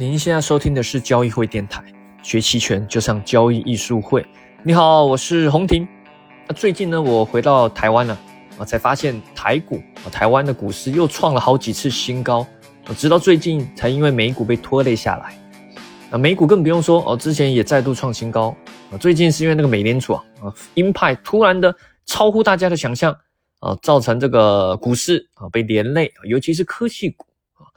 您现在收听的是交易会电台，学期权就上交易艺术会。你好，我是洪婷。那最近呢，我回到台湾了，我，才发现台股啊，台湾的股市又创了好几次新高，直到最近才因为美股被拖累下来。那美股更不用说哦，之前也再度创新高啊。最近是因为那个美联储啊，啊，鹰派突然的超乎大家的想象啊，造成这个股市啊被连累，尤其是科技股啊。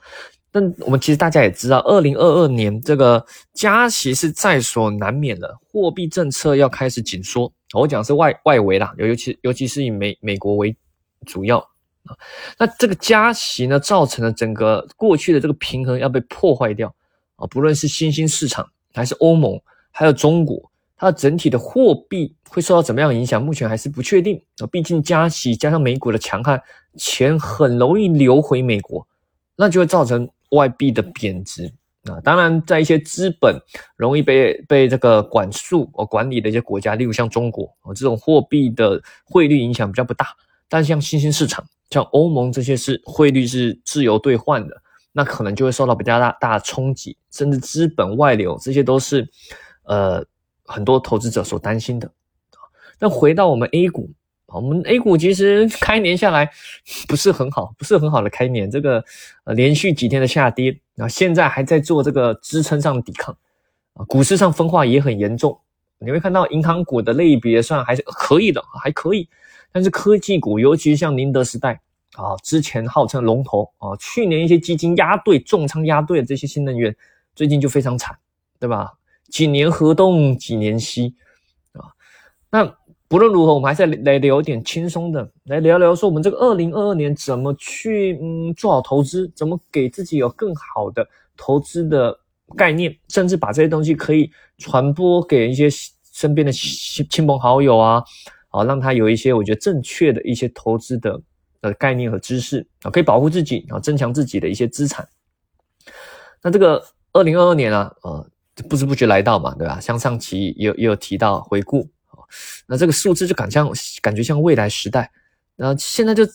但我们其实大家也知道，二零二二年这个加息是在所难免的，货币政策要开始紧缩。我讲是外外围啦，尤其尤其是以美美国为主要啊。那这个加息呢，造成了整个过去的这个平衡要被破坏掉啊。不论是新兴市场，还是欧盟，还有中国，它整体的货币会受到怎么样影响，目前还是不确定啊。毕竟加息加上美股的强悍，钱很容易流回美国，那就会造成。外币的贬值啊，当然，在一些资本容易被被这个管束或管理的一些国家，例如像中国啊，这种货币的汇率影响比较不大。但像新兴市场，像欧盟这些是汇率是自由兑换的，那可能就会受到比较大大的冲击，甚至资本外流，这些都是呃很多投资者所担心的。那回到我们 A 股。我们 A 股其实开年下来不是很好，不是很好的开年。这个呃连续几天的下跌，啊，现在还在做这个支撑上的抵抗，啊，股市上分化也很严重。你会看到银行股的类别算还是可以的，还可以。但是科技股，尤其是像宁德时代啊，之前号称龙头啊，去年一些基金压对重仓压对的这些新能源，最近就非常惨，对吧？几年河东，几年西啊，那。不论如何，我们还是来聊点轻松的，来聊聊说我们这个二零二二年怎么去嗯做好投资，怎么给自己有更好的投资的概念，甚至把这些东西可以传播给一些身边的亲亲朋好友啊，啊，让他有一些我觉得正确的一些投资的呃概念和知识啊，可以保护自己啊，增强自己的一些资产。那这个二零二二年啊，呃，不知不觉来到嘛，对吧？像上期也有也有提到回顾。那这个数字就感像感觉像未来时代，那现在就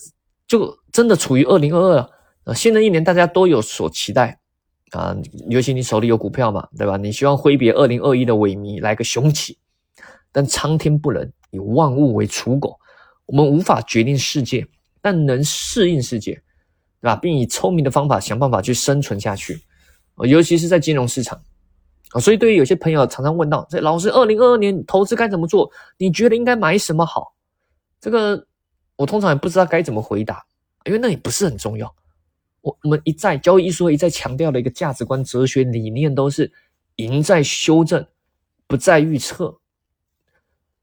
就真的处于二零二二啊，新的一年大家都有所期待啊，尤其你手里有股票嘛，对吧？你希望挥别二零二一的萎靡，来个雄起，但苍天不仁，以万物为刍狗，我们无法决定世界，但能适应世界，对吧？并以聪明的方法想办法去生存下去，尤其是在金融市场。啊，所以对于有些朋友常常问到，这老师，二零二二年投资该怎么做？你觉得应该买什么好？这个我通常也不知道该怎么回答，因为那也不是很重要。我我们一再交易艺术一再强调的一个价值观、哲学理念，都是赢在修正，不在预测。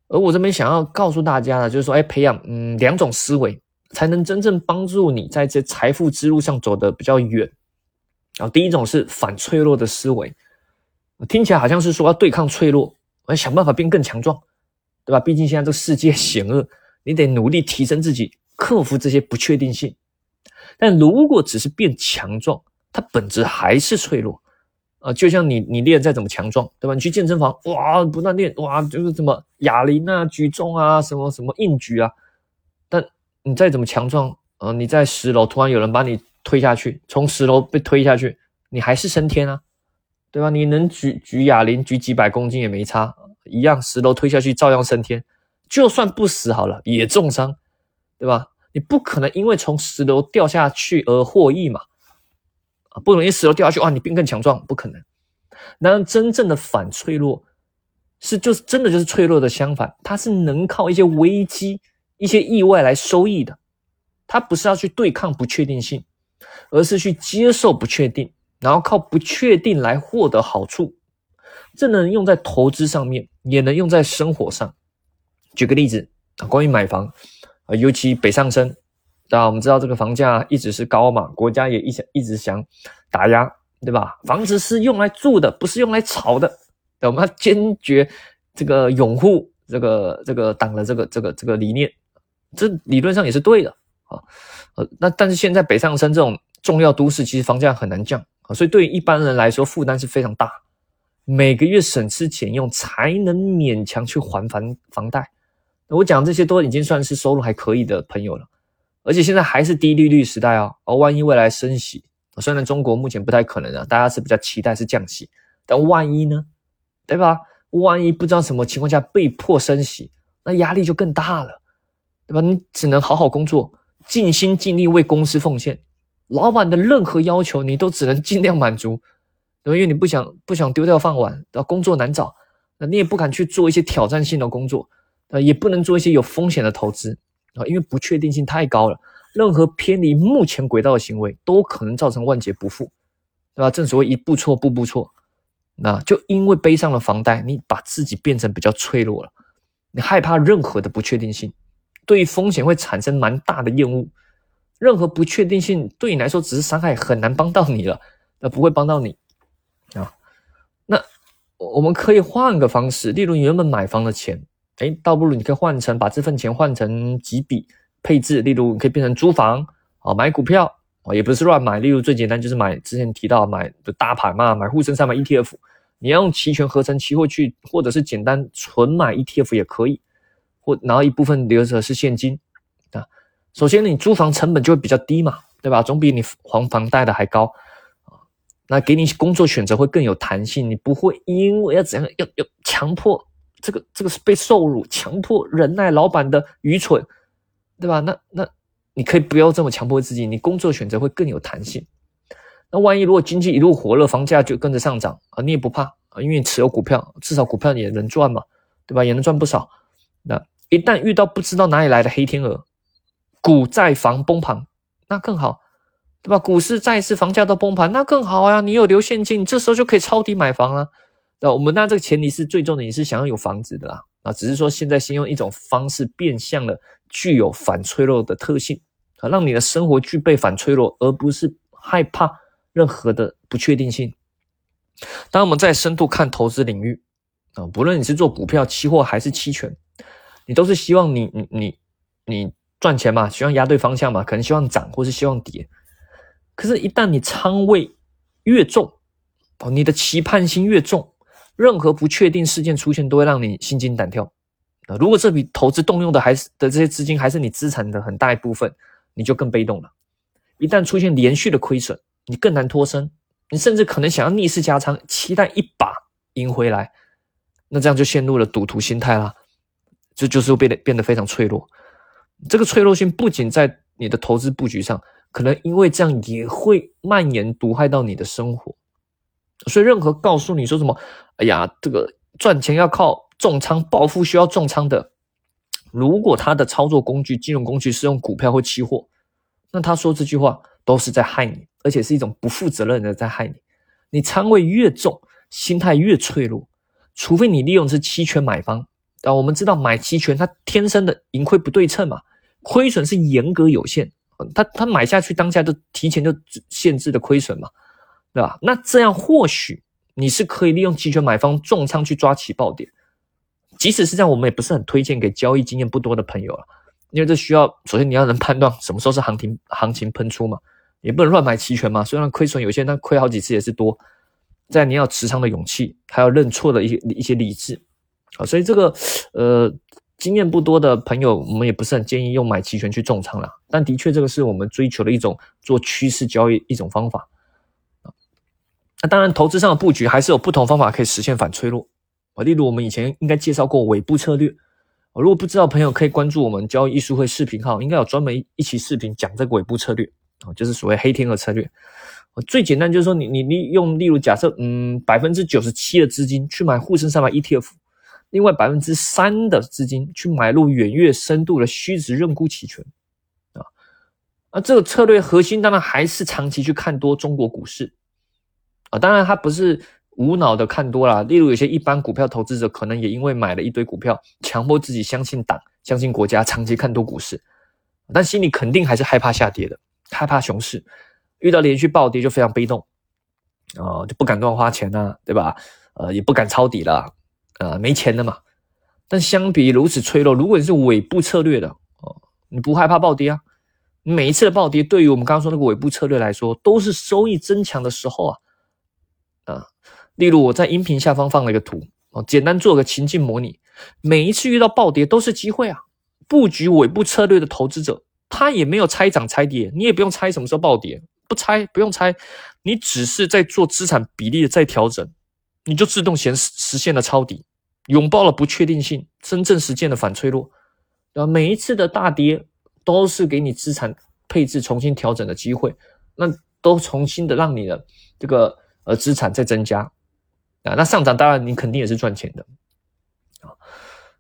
而我这边想要告诉大家的，就是说，哎，培养嗯两种思维，才能真正帮助你在这财富之路上走得比较远。然后第一种是反脆弱的思维。听起来好像是说要对抗脆弱，我要想办法变更强壮，对吧？毕竟现在这个世界险恶，你得努力提升自己，克服这些不确定性。但如果只是变强壮，它本质还是脆弱啊！就像你你练再怎么强壮，对吧？你去健身房，哇，不断练，哇，就是什么哑铃啊、举重啊、什么什么硬举啊，但你再怎么强壮，呃，你在十楼突然有人把你推下去，从十楼被推下去，你还是升天啊！对吧？你能举举哑铃举几百公斤也没差，一样十楼推下去照样升天。就算不死好了，也重伤，对吧？你不可能因为从十楼掉下去而获益嘛？啊，不容易十楼掉下去哇，你变更强壮，不可能。那真正的反脆弱是就是真的就是脆弱的相反，它是能靠一些危机、一些意外来收益的。它不是要去对抗不确定性，而是去接受不确定。然后靠不确定来获得好处，这能用在投资上面，也能用在生活上。举个例子啊，关于买房啊，尤其北上深，啊，我们知道这个房价一直是高嘛，国家也一想一直想打压，对吧？房子是用来住的，不是用来炒的。我们要坚决这个拥护这个这个党的这个这个这个理念，这理论上也是对的啊。呃，那但是现在北上深这种重要都市，其实房价很难降。所以对于一般人来说，负担是非常大，每个月省吃俭用才能勉强去还房房贷。我讲这些都已经算是收入还可以的朋友了，而且现在还是低利率时代啊，而万一未来升息，虽然中国目前不太可能啊，大家是比较期待是降息，但万一呢？对吧？万一不知道什么情况下被迫升息，那压力就更大了，对吧？你只能好好工作，尽心尽力为公司奉献。老板的任何要求，你都只能尽量满足，对吧？因为你不想不想丢掉饭碗，啊，工作难找，那你也不敢去做一些挑战性的工作，啊，也不能做一些有风险的投资，啊，因为不确定性太高了。任何偏离目前轨道的行为，都可能造成万劫不复，对吧？正所谓一步错，步步错。那就因为背上了房贷，你把自己变成比较脆弱了。你害怕任何的不确定性，对于风险会产生蛮大的厌恶。任何不确定性对你来说只是伤害，很难帮到你了。那不会帮到你啊。那我们可以换个方式，例如你原本买房的钱，哎，倒不如你可以换成把这份钱换成几笔。配置，例如你可以变成租房啊，买股票啊，也不是乱买。例如最简单就是买之前提到买的大盘嘛，买沪深三百 ETF。你要用期权合成期货去，或者是简单纯买 ETF 也可以，或然后一部分留着是现金。首先你租房成本就会比较低嘛，对吧？总比你还房贷的还高啊。那给你工作选择会更有弹性，你不会因为要怎样要要强迫这个这个是被受辱，强迫忍耐老板的愚蠢。对吧？那那你可以不要这么强迫自己，你工作选择会更有弹性。那万一如果经济一路火热，房价就跟着上涨啊，你也不怕啊，因为你持有股票，至少股票也能赚嘛，对吧？也能赚不少。那一旦遇到不知道哪里来的黑天鹅，股债房崩盘，那更好，对吧？股市、债市、房价都崩盘，那更好呀！你有留现金，你这时候就可以抄底买房了。那我们那这个前提是最重的，你是想要有房子的啦。啊，只是说现在先用一种方式变相的。具有反脆弱的特性啊，让你的生活具备反脆弱，而不是害怕任何的不确定性。当我们在深度看投资领域啊，不论你是做股票、期货还是期权，你都是希望你你你你赚钱嘛，希望压对方向嘛，可能希望涨或是希望跌。可是，一旦你仓位越重哦，你的期盼心越重，任何不确定事件出现，都会让你心惊胆跳。啊如果这笔投资动用的还是的这些资金还是你资产的很大一部分，你就更被动了。一旦出现连续的亏损，你更难脱身，你甚至可能想要逆势加仓，期待一把赢回来，那这样就陷入了赌徒心态啦。这就是变得变得非常脆弱。这个脆弱性不仅在你的投资布局上，可能因为这样也会蔓延毒害到你的生活。所以，任何告诉你说什么，哎呀，这个赚钱要靠。重仓暴富需要重仓的，如果他的操作工具、金融工具是用股票或期货，那他说这句话都是在害你，而且是一种不负责任的在害你。你仓位越重，心态越脆弱，除非你利用是期权买方。啊，我们知道买期权它天生的盈亏不对称嘛，亏损是严格有限，它它买下去当下就提前就限制的亏损嘛，对吧？那这样或许你是可以利用期权买方重仓去抓起爆点。即使是这样，我们也不是很推荐给交易经验不多的朋友了，因为这需要首先你要能判断什么时候是行情行情喷出嘛，也不能乱买期权嘛。虽然亏损有限，但亏好几次也是多。在你要持仓的勇气，还要认错的一些一些理智啊，所以这个呃经验不多的朋友，我们也不是很建议用买期权去重仓了。但的确，这个是我们追求的一种做趋势交易一种方法啊。那当然，投资上的布局还是有不同方法可以实现反脆弱。啊，例如我们以前应该介绍过尾部策略，啊如果不知道朋友可以关注我们交易艺术会视频号，应该有专门一期视频讲这个尾部策略啊，就是所谓黑天鹅策略。最简单就是说，你你你用例如假设，嗯，百分之九十七的资金去买沪深三百 ETF，另外百分之三的资金去买入远月深度的虚值认沽期权啊，那，这个策略核心当然还是长期去看多中国股市啊，当然它不是。无脑的看多了，例如有些一般股票投资者可能也因为买了一堆股票，强迫自己相信党、相信国家，长期看多股市，但心里肯定还是害怕下跌的，害怕熊市，遇到连续暴跌就非常被动，啊，就不敢乱花钱呐，对吧？呃，也不敢抄底了，呃，没钱了嘛。但相比如此脆弱，如果你是尾部策略的，哦，你不害怕暴跌啊？每一次的暴跌，对于我们刚刚说那个尾部策略来说，都是收益增强的时候啊，啊。例如我在音频下方放了一个图哦，简单做个情境模拟。每一次遇到暴跌都是机会啊！布局尾部策略的投资者，他也没有猜涨猜跌，你也不用猜什么时候暴跌，不拆，不用猜，你只是在做资产比例的再调整，你就自动显实现了抄底，拥抱了不确定性，真正实现了反脆弱。啊，每一次的大跌都是给你资产配置重新调整的机会，那都重新的让你的这个呃资产在增加啊。那上涨当然你肯定也是赚钱的啊。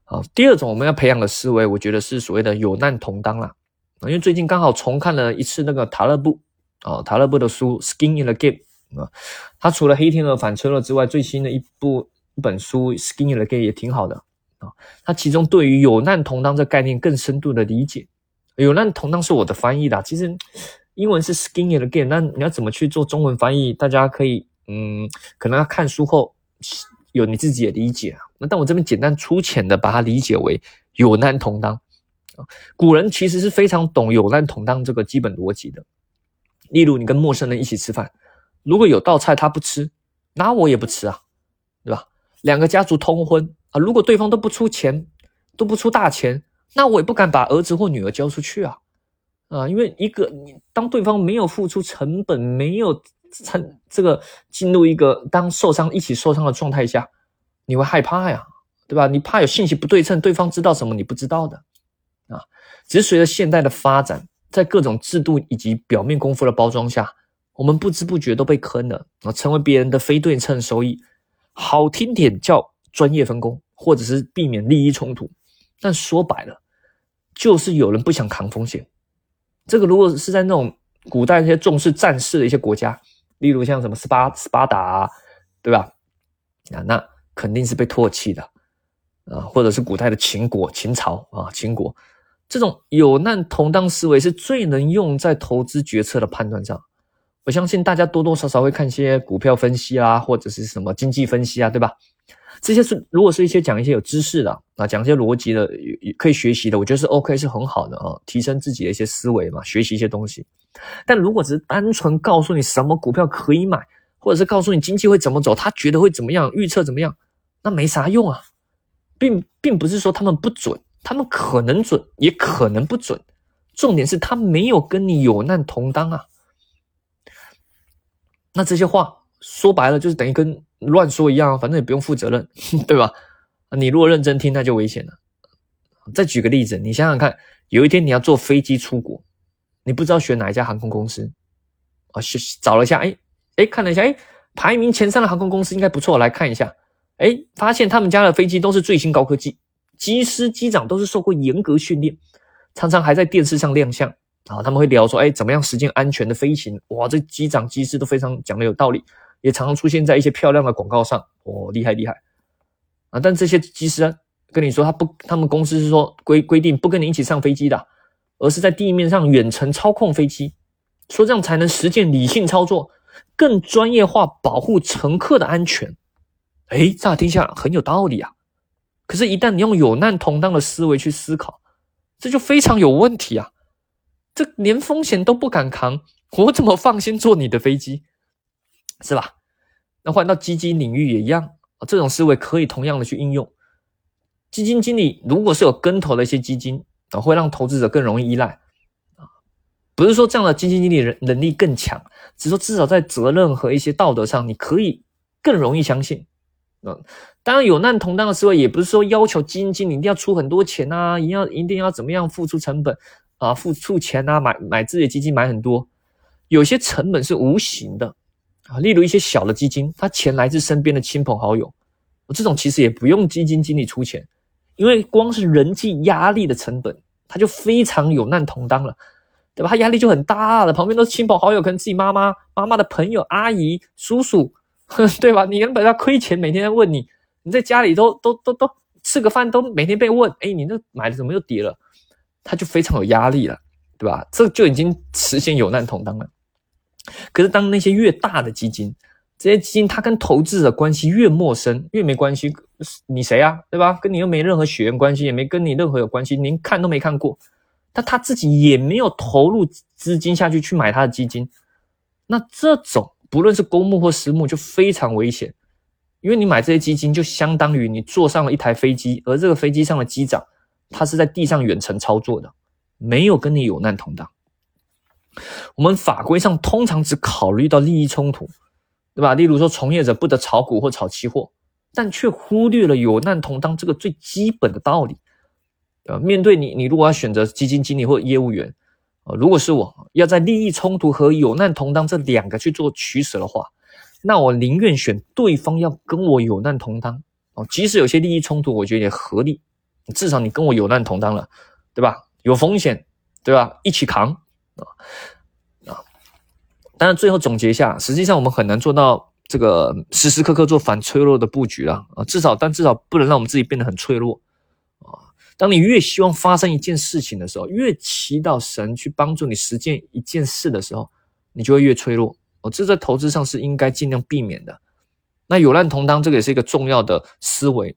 好，第二种我们要培养的思维，我觉得是所谓的有难同当啦。因为最近刚好重看了一次那个塔勒布啊，塔勒布的书《Skin in the Game》啊，他除了《黑天鹅反车了》之外，最新的一部一本书《Skin in the Game》也挺好的啊。他其中对于有难同当这概念更深度的理解，有难同当是我的翻译的，其实英文是《Skin in the Game》，那你要怎么去做中文翻译？大家可以嗯，可能要看书后有你自己的理解啊。那但我这边简单粗浅的把它理解为有难同当。啊古人其实是非常懂有难同当这个基本逻辑的。例如，你跟陌生人一起吃饭，如果有道菜他不吃，那我也不吃啊，对吧？两个家族通婚啊，如果对方都不出钱，都不出大钱，那我也不敢把儿子或女儿交出去啊，啊，因为一个你当对方没有付出成本，没有参这个进入一个当受伤一起受伤的状态下，你会害怕呀，对吧？你怕有信息不对称，对方知道什么你不知道的。啊，只是随着现代的发展，在各种制度以及表面功夫的包装下，我们不知不觉都被坑了啊，成为别人的非对称收益。好听点叫专业分工，或者是避免利益冲突，但说白了，就是有人不想扛风险。这个如果是在那种古代那些重视战事的一些国家，例如像什么斯巴斯巴达，啊，对吧？啊，那肯定是被唾弃的啊，或者是古代的秦国、秦朝啊，秦国。这种有难同当思维是最能用在投资决策的判断上。我相信大家多多少少会看一些股票分析啊，或者是什么经济分析啊，对吧？这些是如果是一些讲一些有知识的啊，讲一些逻辑的，可以学习的，我觉得是 OK，是很好的啊，提升自己的一些思维嘛，学习一些东西。但如果只是单纯告诉你什么股票可以买，或者是告诉你经济会怎么走，他觉得会怎么样，预测怎么样，那没啥用啊，并并不是说他们不准。他们可能准，也可能不准。重点是他没有跟你有难同当啊。那这些话说白了就是等于跟乱说一样，反正也不用负责任，对吧？你如果认真听，那就危险了。再举个例子，你想想看，有一天你要坐飞机出国，你不知道选哪一家航空公司啊？找了一下，哎哎，看了一下，哎，排名前三的航空公司应该不错，来看一下，哎，发现他们家的飞机都是最新高科技。机师、机长都是受过严格训练，常常还在电视上亮相啊。他们会聊说：“哎，怎么样实现安全的飞行？”哇，这机长、机师都非常讲的有道理，也常常出现在一些漂亮的广告上。哦，厉害厉害啊！但这些机师跟你说，他不，他们公司是说规规定不跟你一起上飞机的，而是在地面上远程操控飞机，说这样才能实现理性操作，更专业化保护乘客的安全。哎，乍听下很有道理啊。可是，一旦你用有难同当的思维去思考，这就非常有问题啊！这连风险都不敢扛，我怎么放心坐你的飞机？是吧？那换到基金领域也一样，这种思维可以同样的去应用。基金经理如果是有跟投的一些基金啊，会让投资者更容易依赖啊。不是说这样的基金经理人能力更强，只是说至少在责任和一些道德上，你可以更容易相信。嗯，当然有难同当的思维，也不是说要求基金经理一定要出很多钱啊，一定要一定要怎么样付出成本啊，付出钱啊，买买自己的基金买很多，有些成本是无形的啊，例如一些小的基金，它钱来自身边的亲朋好友，这种其实也不用基金经理出钱，因为光是人际压力的成本，他就非常有难同当了，对吧？他压力就很大了，旁边都是亲朋好友，可能自己妈妈、妈妈的朋友、阿姨、叔叔。对吧？你原本要亏钱，每天在问你，你在家里都都都都吃个饭都每天被问，哎，你那买的怎么又跌了？他就非常有压力了，对吧？这就已经实现有难同当了。可是当那些越大的基金，这些基金它跟投资者关系越陌生，越没关系，你谁啊？对吧？跟你又没任何血缘关系，也没跟你任何有关系，您看都没看过，但他自己也没有投入资金下去去买他的基金，那这种。不论是公募或私募，就非常危险，因为你买这些基金，就相当于你坐上了一台飞机，而这个飞机上的机长，他是在地上远程操作的，没有跟你有难同当。我们法规上通常只考虑到利益冲突，对吧？例如说，从业者不得炒股或炒期货，但却忽略了有难同当这个最基本的道理。呃，面对你，你如果要选择基金经理或业务员，啊，如果是我要在利益冲突和有难同当这两个去做取舍的话，那我宁愿选对方要跟我有难同当哦，即使有些利益冲突，我觉得也合理，至少你跟我有难同当了，对吧？有风险，对吧？一起扛啊啊！当然，最后总结一下，实际上我们很难做到这个时时刻刻做反脆弱的布局了啊，至少，但至少不能让我们自己变得很脆弱。当你越希望发生一件事情的时候，越祈祷神去帮助你实践一件事的时候，你就会越脆弱。哦，这在投资上是应该尽量避免的。那有难同当，这个也是一个重要的思维，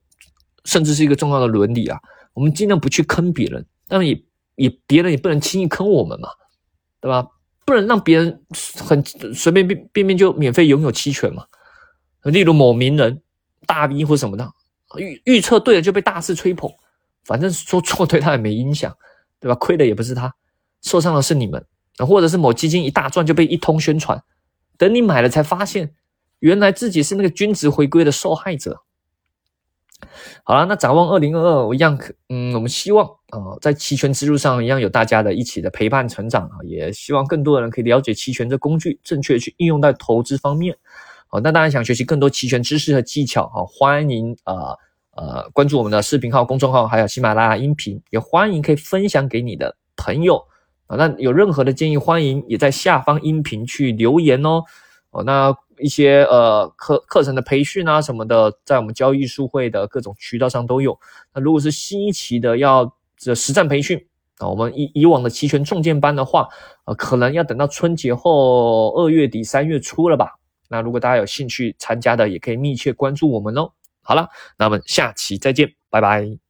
甚至是一个重要的伦理啊。我们尽量不去坑别人，但也也别人也不能轻易坑我们嘛，对吧？不能让别人很随便便便便就免费拥有期权嘛。例如某名人大 V 或什么的，预预测对了就被大肆吹捧。反正说错对他也没影响，对吧？亏的也不是他，受伤的是你们。或者是某基金一大赚就被一通宣传，等你买了才发现，原来自己是那个均值回归的受害者。好了，那展望二零二二，我一样，嗯，我们希望啊，在期权之路上一样有大家的一起的陪伴成长啊，也希望更多的人可以了解期权这工具，正确去应用在投资方面。好，那当然想学习更多期权知识和技巧啊，欢迎啊。呃关注我们的视频号、公众号，还有喜马拉雅音频，也欢迎可以分享给你的朋友啊。那有任何的建议，欢迎也在下方音频去留言哦。哦，那一些呃课课程的培训啊什么的，在我们交易术会的各种渠道上都有。那如果是新一期的要这实战培训啊，我们以以往的期权重建班的话，呃，可能要等到春节后二月底三月初了吧。那如果大家有兴趣参加的，也可以密切关注我们哦。好了，那我们下期再见，拜拜。